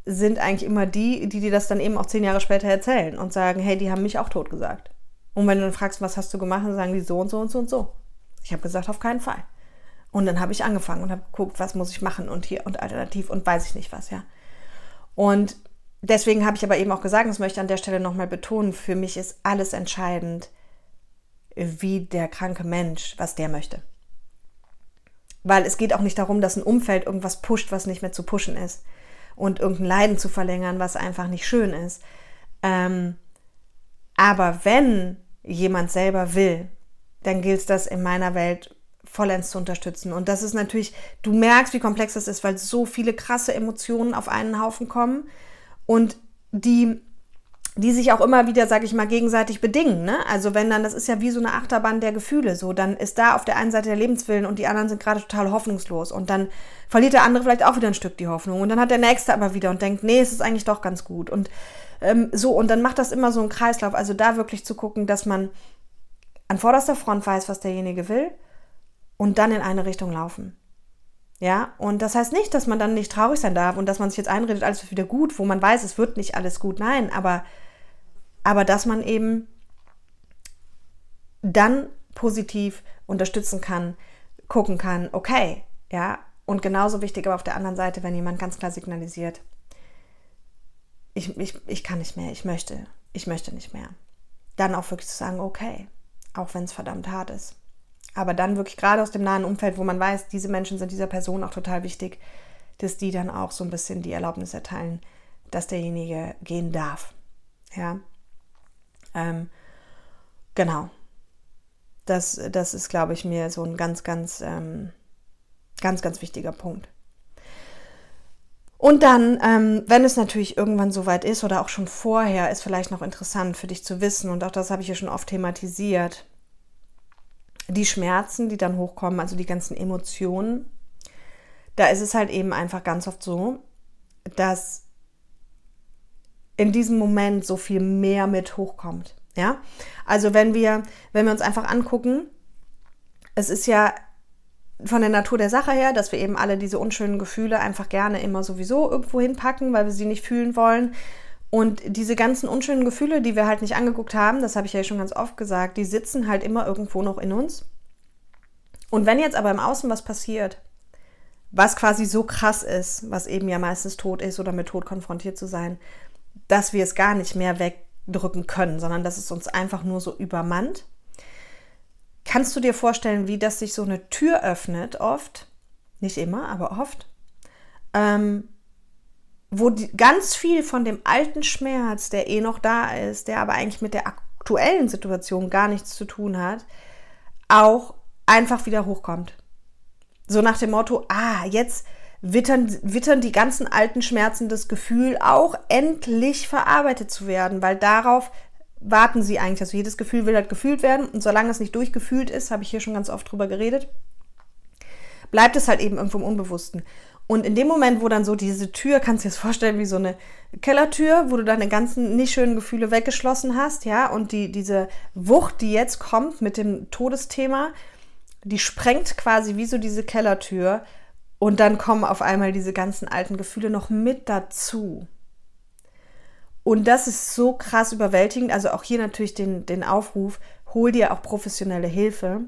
sind eigentlich immer die, die dir das dann eben auch zehn Jahre später erzählen und sagen, hey, die haben mich auch tot gesagt. Und wenn du dann fragst, was hast du gemacht, dann sagen die so und so und so und so. Ich habe gesagt, auf keinen Fall. Und dann habe ich angefangen und habe geguckt, was muss ich machen und hier und alternativ und weiß ich nicht was, ja. Und deswegen habe ich aber eben auch gesagt, das möchte ich an der Stelle nochmal betonen, für mich ist alles entscheidend, wie der kranke Mensch, was der möchte. Weil es geht auch nicht darum, dass ein Umfeld irgendwas pusht, was nicht mehr zu pushen ist. Und irgendein Leiden zu verlängern, was einfach nicht schön ist. Ähm, aber wenn jemand selber will, dann gilt es das in meiner Welt vollends zu unterstützen. Und das ist natürlich, du merkst, wie komplex das ist, weil so viele krasse Emotionen auf einen Haufen kommen und die die sich auch immer wieder, sag ich mal, gegenseitig bedingen. Ne? Also wenn dann, das ist ja wie so eine Achterbahn der Gefühle. So, dann ist da auf der einen Seite der Lebenswillen und die anderen sind gerade total hoffnungslos. Und dann verliert der andere vielleicht auch wieder ein Stück die Hoffnung. Und dann hat der nächste aber wieder und denkt, nee, es ist eigentlich doch ganz gut. Und ähm, so, und dann macht das immer so einen Kreislauf. Also da wirklich zu gucken, dass man an vorderster Front weiß, was derjenige will und dann in eine Richtung laufen. Ja, und das heißt nicht, dass man dann nicht traurig sein darf und dass man sich jetzt einredet, alles wird wieder gut, wo man weiß, es wird nicht alles gut. Nein, aber aber dass man eben dann positiv unterstützen kann, gucken kann, okay, ja, und genauso wichtig aber auf der anderen Seite, wenn jemand ganz klar signalisiert, ich, ich, ich kann nicht mehr, ich möchte, ich möchte nicht mehr. Dann auch wirklich zu sagen, okay, auch wenn es verdammt hart ist. Aber dann wirklich gerade aus dem nahen Umfeld, wo man weiß, diese Menschen sind dieser Person auch total wichtig, dass die dann auch so ein bisschen die Erlaubnis erteilen, dass derjenige gehen darf. Ja, ähm, genau. Das, das ist, glaube ich, mir so ein ganz, ganz, ähm, ganz, ganz wichtiger Punkt. Und dann, ähm, wenn es natürlich irgendwann soweit ist oder auch schon vorher, ist vielleicht noch interessant für dich zu wissen, und auch das habe ich hier schon oft thematisiert, die Schmerzen, die dann hochkommen, also die ganzen Emotionen, da ist es halt eben einfach ganz oft so, dass in diesem Moment so viel mehr mit hochkommt. Ja, also wenn wir, wenn wir uns einfach angucken, es ist ja von der Natur der Sache her, dass wir eben alle diese unschönen Gefühle einfach gerne immer sowieso irgendwo hinpacken, weil wir sie nicht fühlen wollen. Und diese ganzen unschönen Gefühle, die wir halt nicht angeguckt haben, das habe ich ja schon ganz oft gesagt, die sitzen halt immer irgendwo noch in uns. Und wenn jetzt aber im Außen was passiert, was quasi so krass ist, was eben ja meistens tot ist oder mit Tod konfrontiert zu sein, dass wir es gar nicht mehr wegdrücken können, sondern dass es uns einfach nur so übermannt. Kannst du dir vorstellen, wie das sich so eine Tür öffnet, oft, nicht immer, aber oft, ähm, wo die, ganz viel von dem alten Schmerz, der eh noch da ist, der aber eigentlich mit der aktuellen Situation gar nichts zu tun hat, auch einfach wieder hochkommt. So nach dem Motto, ah, jetzt wittern, wittern die ganzen alten Schmerzen das Gefühl auch endlich verarbeitet zu werden, weil darauf warten sie eigentlich. Also jedes Gefühl will halt gefühlt werden und solange es nicht durchgefühlt ist, habe ich hier schon ganz oft drüber geredet, bleibt es halt eben irgendwo im Unbewussten. Und in dem Moment, wo dann so diese Tür, kannst du dir das vorstellen, wie so eine Kellertür, wo du deine ganzen nicht schönen Gefühle weggeschlossen hast, ja, und die, diese Wucht, die jetzt kommt mit dem Todesthema, die sprengt quasi wie so diese Kellertür und dann kommen auf einmal diese ganzen alten Gefühle noch mit dazu. Und das ist so krass überwältigend. Also auch hier natürlich den, den Aufruf, hol dir auch professionelle Hilfe.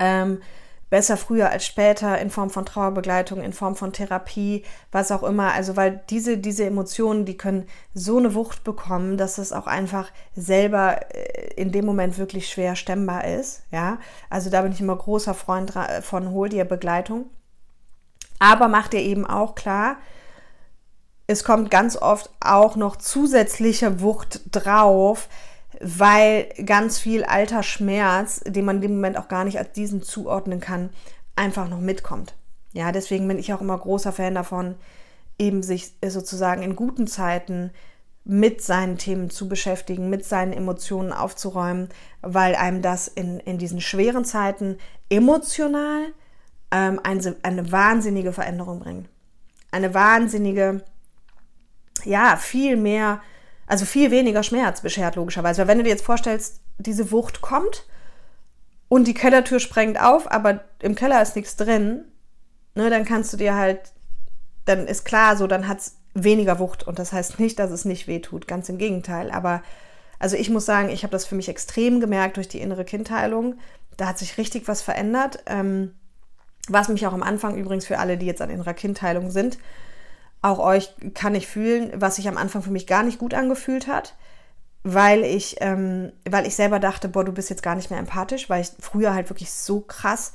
Ähm, besser früher als später in Form von Trauerbegleitung, in Form von Therapie, was auch immer. Also weil diese, diese Emotionen, die können so eine Wucht bekommen, dass es auch einfach selber äh, in dem Moment wirklich schwer stemmbar ist. Ja, also da bin ich immer großer Freund von hol dir Begleitung. Aber mach dir eben auch klar, es kommt ganz oft auch noch zusätzliche Wucht drauf, weil ganz viel alter Schmerz, den man in dem Moment auch gar nicht als diesen zuordnen kann, einfach noch mitkommt. Ja, deswegen bin ich auch immer großer Fan davon, eben sich sozusagen in guten Zeiten mit seinen Themen zu beschäftigen, mit seinen Emotionen aufzuräumen, weil einem das in, in diesen schweren Zeiten emotional ähm, eine, eine wahnsinnige Veränderung bringt. Eine wahnsinnige, ja, viel mehr also viel weniger Schmerz beschert, logischerweise. Weil wenn du dir jetzt vorstellst, diese Wucht kommt und die Kellertür sprengt auf, aber im Keller ist nichts drin, ne, dann kannst du dir halt, dann ist klar so, dann hat es weniger Wucht. Und das heißt nicht, dass es nicht wehtut, ganz im Gegenteil. Aber also ich muss sagen, ich habe das für mich extrem gemerkt durch die innere Kindheilung. Da hat sich richtig was verändert. Ähm, was mich auch am Anfang übrigens für alle, die jetzt an innerer Kindheilung sind, auch euch kann ich fühlen, was sich am Anfang für mich gar nicht gut angefühlt hat, weil ich, ähm, weil ich selber dachte, boah, du bist jetzt gar nicht mehr empathisch, weil ich früher halt wirklich so krass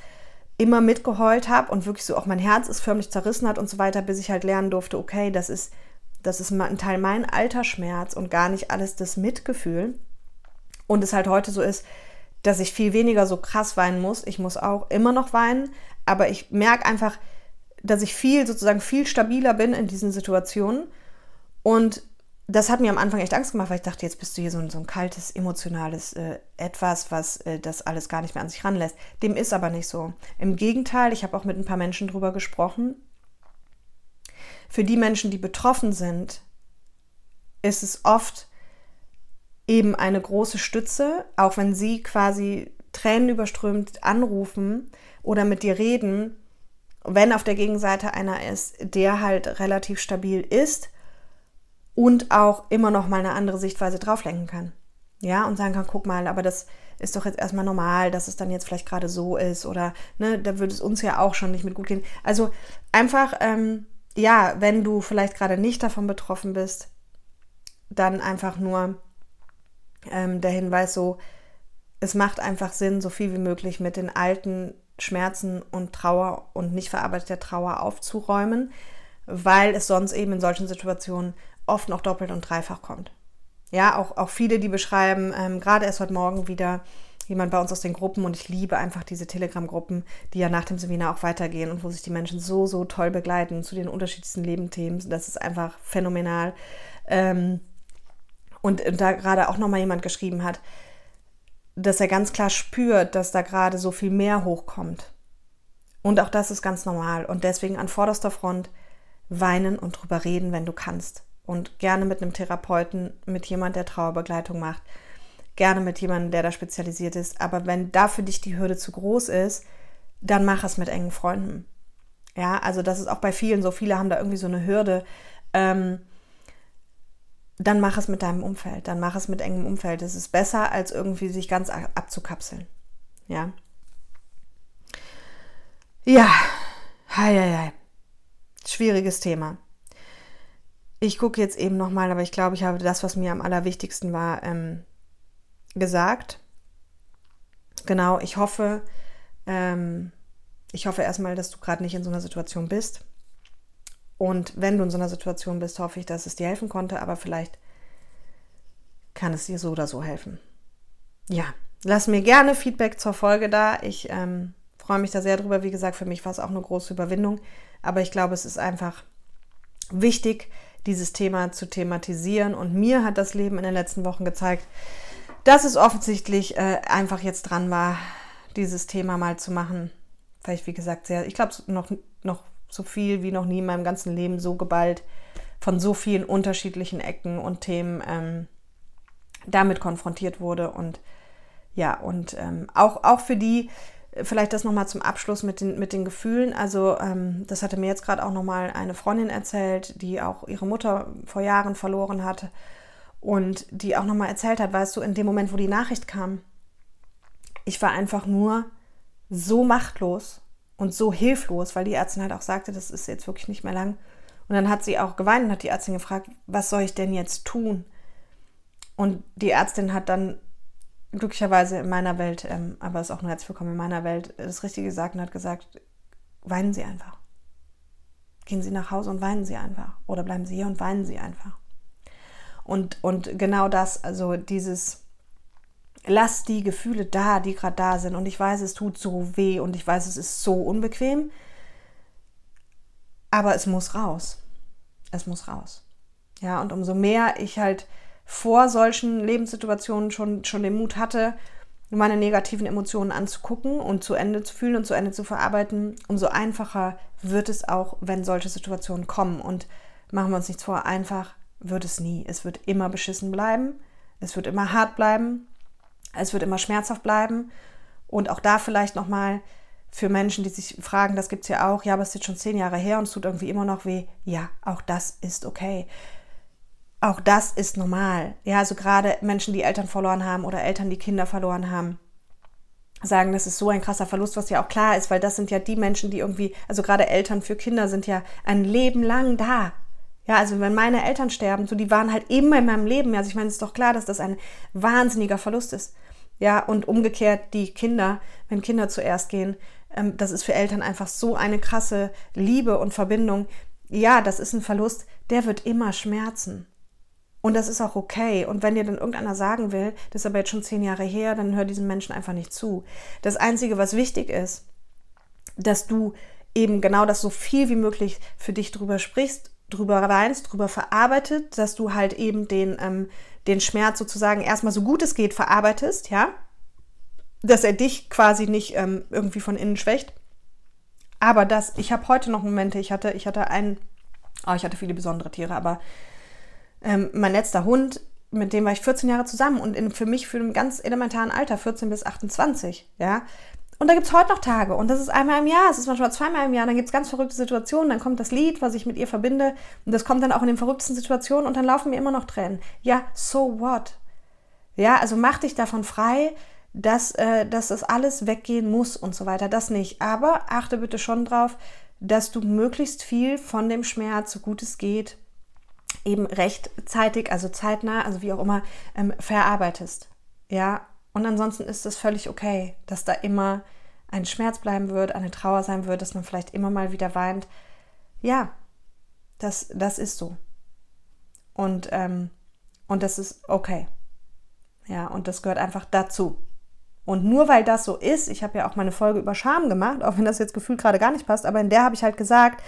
immer mitgeheult habe und wirklich so auch mein Herz ist förmlich zerrissen hat und so weiter, bis ich halt lernen durfte, okay, das ist, das ist ein Teil mein Altersschmerz und gar nicht alles das Mitgefühl. Und es halt heute so ist, dass ich viel weniger so krass weinen muss. Ich muss auch immer noch weinen, aber ich merke einfach, dass ich viel, sozusagen viel stabiler bin in diesen Situationen. Und das hat mir am Anfang echt Angst gemacht, weil ich dachte, jetzt bist du hier so ein, so ein kaltes, emotionales äh, Etwas, was äh, das alles gar nicht mehr an sich ranlässt. Dem ist aber nicht so. Im Gegenteil, ich habe auch mit ein paar Menschen drüber gesprochen. Für die Menschen, die betroffen sind, ist es oft eben eine große Stütze, auch wenn sie quasi tränenüberströmt anrufen oder mit dir reden, wenn auf der Gegenseite einer ist, der halt relativ stabil ist und auch immer noch mal eine andere Sichtweise drauflenken kann. Ja, und sagen kann, guck mal, aber das ist doch jetzt erstmal normal, dass es dann jetzt vielleicht gerade so ist oder ne, da würde es uns ja auch schon nicht mit gut gehen. Also einfach, ähm, ja, wenn du vielleicht gerade nicht davon betroffen bist, dann einfach nur ähm, der Hinweis so, es macht einfach Sinn, so viel wie möglich mit den alten Schmerzen und Trauer und nicht verarbeiteter Trauer aufzuräumen, weil es sonst eben in solchen Situationen oft noch doppelt und dreifach kommt. Ja, auch, auch viele, die beschreiben, ähm, gerade erst heute Morgen wieder jemand bei uns aus den Gruppen und ich liebe einfach diese Telegram-Gruppen, die ja nach dem Seminar auch weitergehen und wo sich die Menschen so, so toll begleiten zu den unterschiedlichsten Lebensthemen. Das ist einfach phänomenal. Ähm, und, und da gerade auch nochmal jemand geschrieben hat, dass er ganz klar spürt, dass da gerade so viel mehr hochkommt. Und auch das ist ganz normal. Und deswegen an vorderster Front weinen und drüber reden, wenn du kannst. Und gerne mit einem Therapeuten, mit jemand, der Trauerbegleitung macht. Gerne mit jemandem, der da spezialisiert ist. Aber wenn da für dich die Hürde zu groß ist, dann mach es mit engen Freunden. Ja, also das ist auch bei vielen so. Viele haben da irgendwie so eine Hürde. Ähm, dann mach es mit deinem Umfeld, dann mach es mit engem Umfeld. Es ist besser, als irgendwie sich ganz abzukapseln. Ja. Ja, hei, hei, hei. schwieriges Thema. Ich gucke jetzt eben nochmal, aber ich glaube, ich habe das, was mir am allerwichtigsten war, ähm, gesagt. Genau, ich hoffe, ähm, ich hoffe erstmal, dass du gerade nicht in so einer Situation bist. Und wenn du in so einer Situation bist, hoffe ich, dass es dir helfen konnte, aber vielleicht kann es dir so oder so helfen. Ja, lass mir gerne Feedback zur Folge da. Ich ähm, freue mich da sehr drüber. Wie gesagt, für mich war es auch eine große Überwindung. Aber ich glaube, es ist einfach wichtig, dieses Thema zu thematisieren. Und mir hat das Leben in den letzten Wochen gezeigt, dass es offensichtlich äh, einfach jetzt dran war, dieses Thema mal zu machen. Vielleicht, wie gesagt, sehr, ich glaube, noch, noch so viel wie noch nie in meinem ganzen Leben so geballt von so vielen unterschiedlichen Ecken und Themen ähm, damit konfrontiert wurde. Und ja, und ähm, auch, auch für die, vielleicht das nochmal zum Abschluss mit den, mit den Gefühlen. Also, ähm, das hatte mir jetzt gerade auch nochmal eine Freundin erzählt, die auch ihre Mutter vor Jahren verloren hatte und die auch nochmal erzählt hat, weißt du, in dem Moment, wo die Nachricht kam, ich war einfach nur so machtlos und so hilflos, weil die Ärztin halt auch sagte, das ist jetzt wirklich nicht mehr lang. Und dann hat sie auch geweint und hat die Ärztin gefragt, was soll ich denn jetzt tun? Und die Ärztin hat dann glücklicherweise in meiner Welt, ähm, aber ist auch nur herzlich willkommen in meiner Welt, das Richtige gesagt und hat gesagt, weinen Sie einfach. Gehen Sie nach Hause und weinen Sie einfach. Oder bleiben Sie hier und weinen Sie einfach. Und, und genau das, also dieses, lass die Gefühle da, die gerade da sind. Und ich weiß, es tut so weh und ich weiß, es ist so unbequem. Aber es muss raus. Es muss raus. Ja, und umso mehr ich halt vor solchen Lebenssituationen schon, schon den Mut hatte, meine negativen Emotionen anzugucken und zu Ende zu fühlen und zu Ende zu verarbeiten, umso einfacher wird es auch, wenn solche Situationen kommen. Und machen wir uns nichts vor, einfach wird es nie. Es wird immer beschissen bleiben, es wird immer hart bleiben, es wird immer schmerzhaft bleiben. Und auch da vielleicht nochmal für Menschen, die sich fragen, das gibt es ja auch, ja, aber es ist jetzt schon zehn Jahre her und es tut irgendwie immer noch weh. Ja, auch das ist okay auch das ist normal. Ja, also gerade Menschen, die Eltern verloren haben oder Eltern, die Kinder verloren haben, sagen, das ist so ein krasser Verlust, was ja auch klar ist, weil das sind ja die Menschen, die irgendwie, also gerade Eltern für Kinder sind ja ein Leben lang da. Ja, also wenn meine Eltern sterben, so die waren halt immer in meinem Leben. Also ich meine, es ist doch klar, dass das ein wahnsinniger Verlust ist. Ja, und umgekehrt die Kinder, wenn Kinder zuerst gehen, ähm, das ist für Eltern einfach so eine krasse Liebe und Verbindung. Ja, das ist ein Verlust, der wird immer schmerzen. Und das ist auch okay. Und wenn dir dann irgendeiner sagen will, das ist aber jetzt schon zehn Jahre her, dann hör diesen Menschen einfach nicht zu. Das Einzige, was wichtig ist, dass du eben genau das so viel wie möglich für dich drüber sprichst, drüber weinst, drüber verarbeitet, dass du halt eben den, ähm, den Schmerz sozusagen erstmal so gut es geht verarbeitest, ja, dass er dich quasi nicht ähm, irgendwie von innen schwächt. Aber das, ich habe heute noch Momente, ich hatte, ich hatte einen, oh, ich hatte viele besondere Tiere, aber ähm, mein letzter Hund, mit dem war ich 14 Jahre zusammen und in, für mich für einen ganz elementaren Alter, 14 bis 28, ja. Und da gibt es heute noch Tage und das ist einmal im Jahr, es ist manchmal zweimal im Jahr, dann gibt es ganz verrückte Situationen, dann kommt das Lied, was ich mit ihr verbinde und das kommt dann auch in den verrücktesten Situationen und dann laufen mir immer noch Tränen. Ja, so what? Ja, also mach dich davon frei, dass, äh, dass das alles weggehen muss und so weiter, das nicht. Aber achte bitte schon drauf, dass du möglichst viel von dem Schmerz, so gut es geht, eben rechtzeitig, also zeitnah, also wie auch immer, ähm, verarbeitest. Ja, und ansonsten ist es völlig okay, dass da immer ein Schmerz bleiben wird, eine Trauer sein wird, dass man vielleicht immer mal wieder weint. Ja, das, das ist so. Und, ähm, und das ist okay. Ja, und das gehört einfach dazu. Und nur weil das so ist, ich habe ja auch meine Folge über Scham gemacht, auch wenn das jetzt gefühlt gerade gar nicht passt, aber in der habe ich halt gesagt,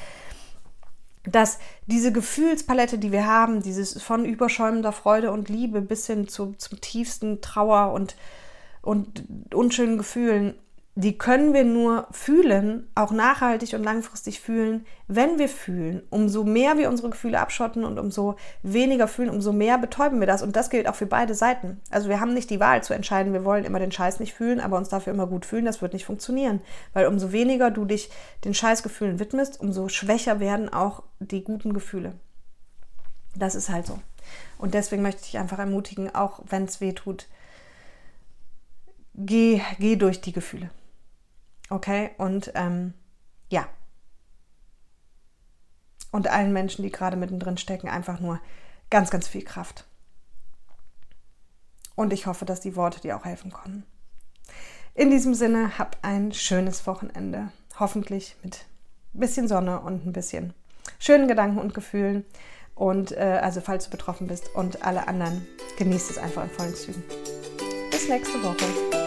dass diese Gefühlspalette, die wir haben, dieses von überschäumender Freude und Liebe bis hin zu, zum tiefsten Trauer und, und unschönen Gefühlen, die können wir nur fühlen, auch nachhaltig und langfristig fühlen, wenn wir fühlen. Umso mehr wir unsere Gefühle abschotten und umso weniger fühlen, umso mehr betäuben wir das. Und das gilt auch für beide Seiten. Also wir haben nicht die Wahl zu entscheiden, wir wollen immer den Scheiß nicht fühlen, aber uns dafür immer gut fühlen. Das wird nicht funktionieren. Weil umso weniger du dich den Scheißgefühlen widmest, umso schwächer werden auch die guten Gefühle. Das ist halt so. Und deswegen möchte ich einfach ermutigen, auch wenn es weh tut, geh, geh durch die Gefühle. Okay, und ähm, ja. Und allen Menschen, die gerade mittendrin stecken, einfach nur ganz, ganz viel Kraft. Und ich hoffe, dass die Worte dir auch helfen konnten. In diesem Sinne, hab ein schönes Wochenende. Hoffentlich mit ein bisschen Sonne und ein bisschen schönen Gedanken und Gefühlen. Und äh, also falls du betroffen bist und alle anderen, genießt es einfach in vollen Zügen. Bis nächste Woche.